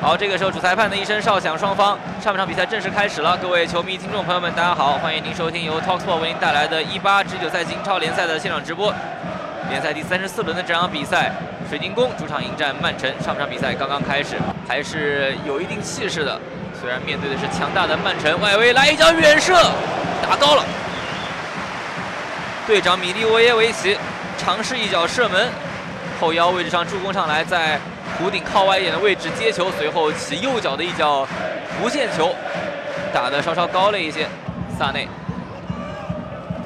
好，这个时候主裁判的一声哨响，双方上半场比赛正式开始了。各位球迷、听众朋友们，大家好，欢迎您收听由 Talksport 为您带来的18至九赛季英超联赛的现场直播。联赛第三十四轮的这场比赛，水晶宫主场迎战曼城。上半场比赛刚刚开始，还是有一定气势的。虽然面对的是强大的曼城，外围来一脚远射，打高了。队长米利沃耶维奇尝试一脚射门，后腰位置上助攻上来，在。弧顶靠外一点的位置接球，随后起右脚的一脚弧线球，打的稍稍高了一些。萨内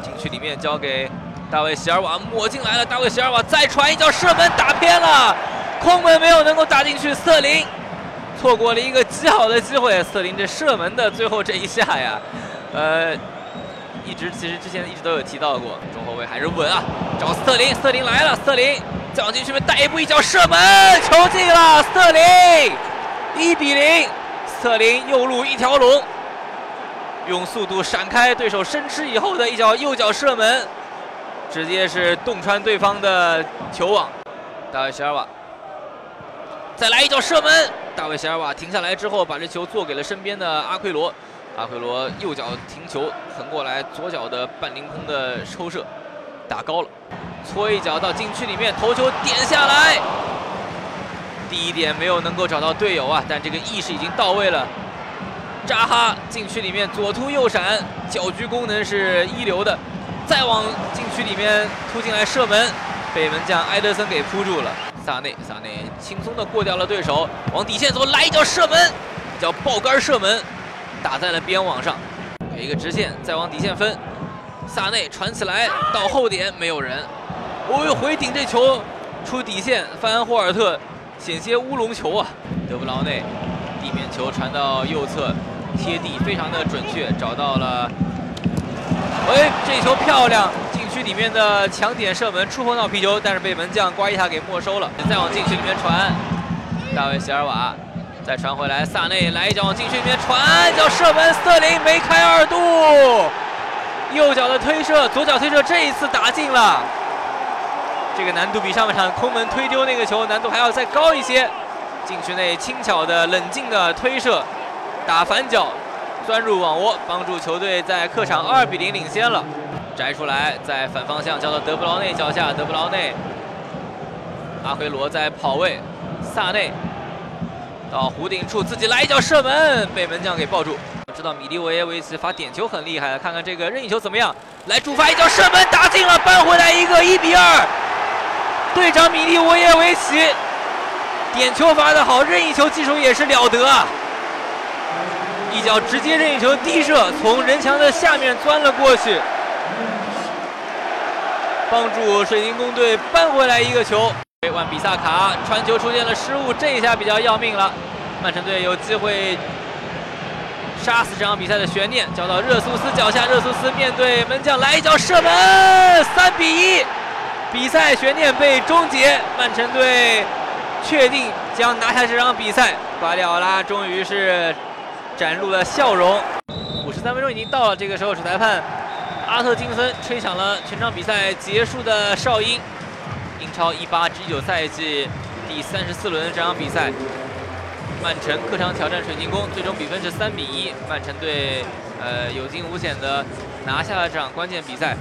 禁区里面交给大卫席尔瓦，抹进来了。大卫席尔瓦再传一脚射门，打偏了，空门没有能够打进去。瑟林错过了一个极好的机会。瑟林这射门的最后这一下呀，呃，一直其实之前一直都有提到过，中后卫还是稳啊，找瑟林，瑟林来了，瑟林。再往禁区里面带一步，一脚射门，球进了！瑟林，一比零。瑟林右路一条龙，用速度闪开对手生吃以后的一脚右脚射门，直接是洞穿对方的球网。大卫席尔瓦再来一脚射门，大卫席尔瓦停下来之后，把这球做给了身边的阿奎罗。阿奎罗右脚停球，横过来，左脚的半凌空的抽射，打高了。搓一脚到禁区里面，头球点下来，第一点没有能够找到队友啊，但这个意识已经到位了。扎哈禁区里面左突右闪，搅局功能是一流的，再往禁区里面突进来射门，被门将埃德森给扑住了。萨内，萨内轻松的过掉了对手，往底线走，来一脚射门，叫爆杆射门，打在了边网上，给一个直线，再往底线分。萨内传起来到后点没有人。哦哟，回顶这球出底线，范安霍尔特险些乌龙球啊！德布劳内地面球传到右侧，贴地非常的准确，找到了。哎，这球漂亮，禁区里面的强点射门，触碰到皮球，但是被门将瓜伊塔给没收了。再往禁区里面传，大卫席尔瓦再传回来，萨内来一脚往禁区里面传，叫射门，瑟林梅开二度，右脚的推射，左脚推射，这一次打进了。这个难度比上半场空门推丢那个球难度还要再高一些。禁区内轻巧的、冷静的推射，打反脚，钻入网窝，帮助球队在客场二比零领先了。摘出来，在反方向交到德布劳内脚下，德布劳内，阿奎罗在跑位，萨内到弧顶处自己来一脚射门，被门将给抱住。我知道米利维耶维奇罚点球很厉害，看看这个任意球怎么样？来主罚一脚射门打进了，扳回来一个一比二。队长米利沃耶维奇点球罚的好，任意球技术也是了得啊！一脚直接任意球低射，从人墙的下面钻了过去，帮助水晶宫队扳回来一个球。万比萨卡传球出现了失误，这一下比较要命了。曼城队有机会杀死这场比赛的悬念，交到热苏斯脚下，热苏斯面对门将来一脚射门，三比一。比赛悬念被终结，曼城队确定将拿下这场比赛。瓜迪奥拉终于是展露了笑容。五十三分钟已经到了，这个时候主裁判阿特金森吹响了全场比赛结束的哨音。英超一八至一九赛季第三十四轮这场比赛，曼城客场挑战水晶宫，最终比分是三比一，曼城队呃有惊无险的拿下了这场关键比赛。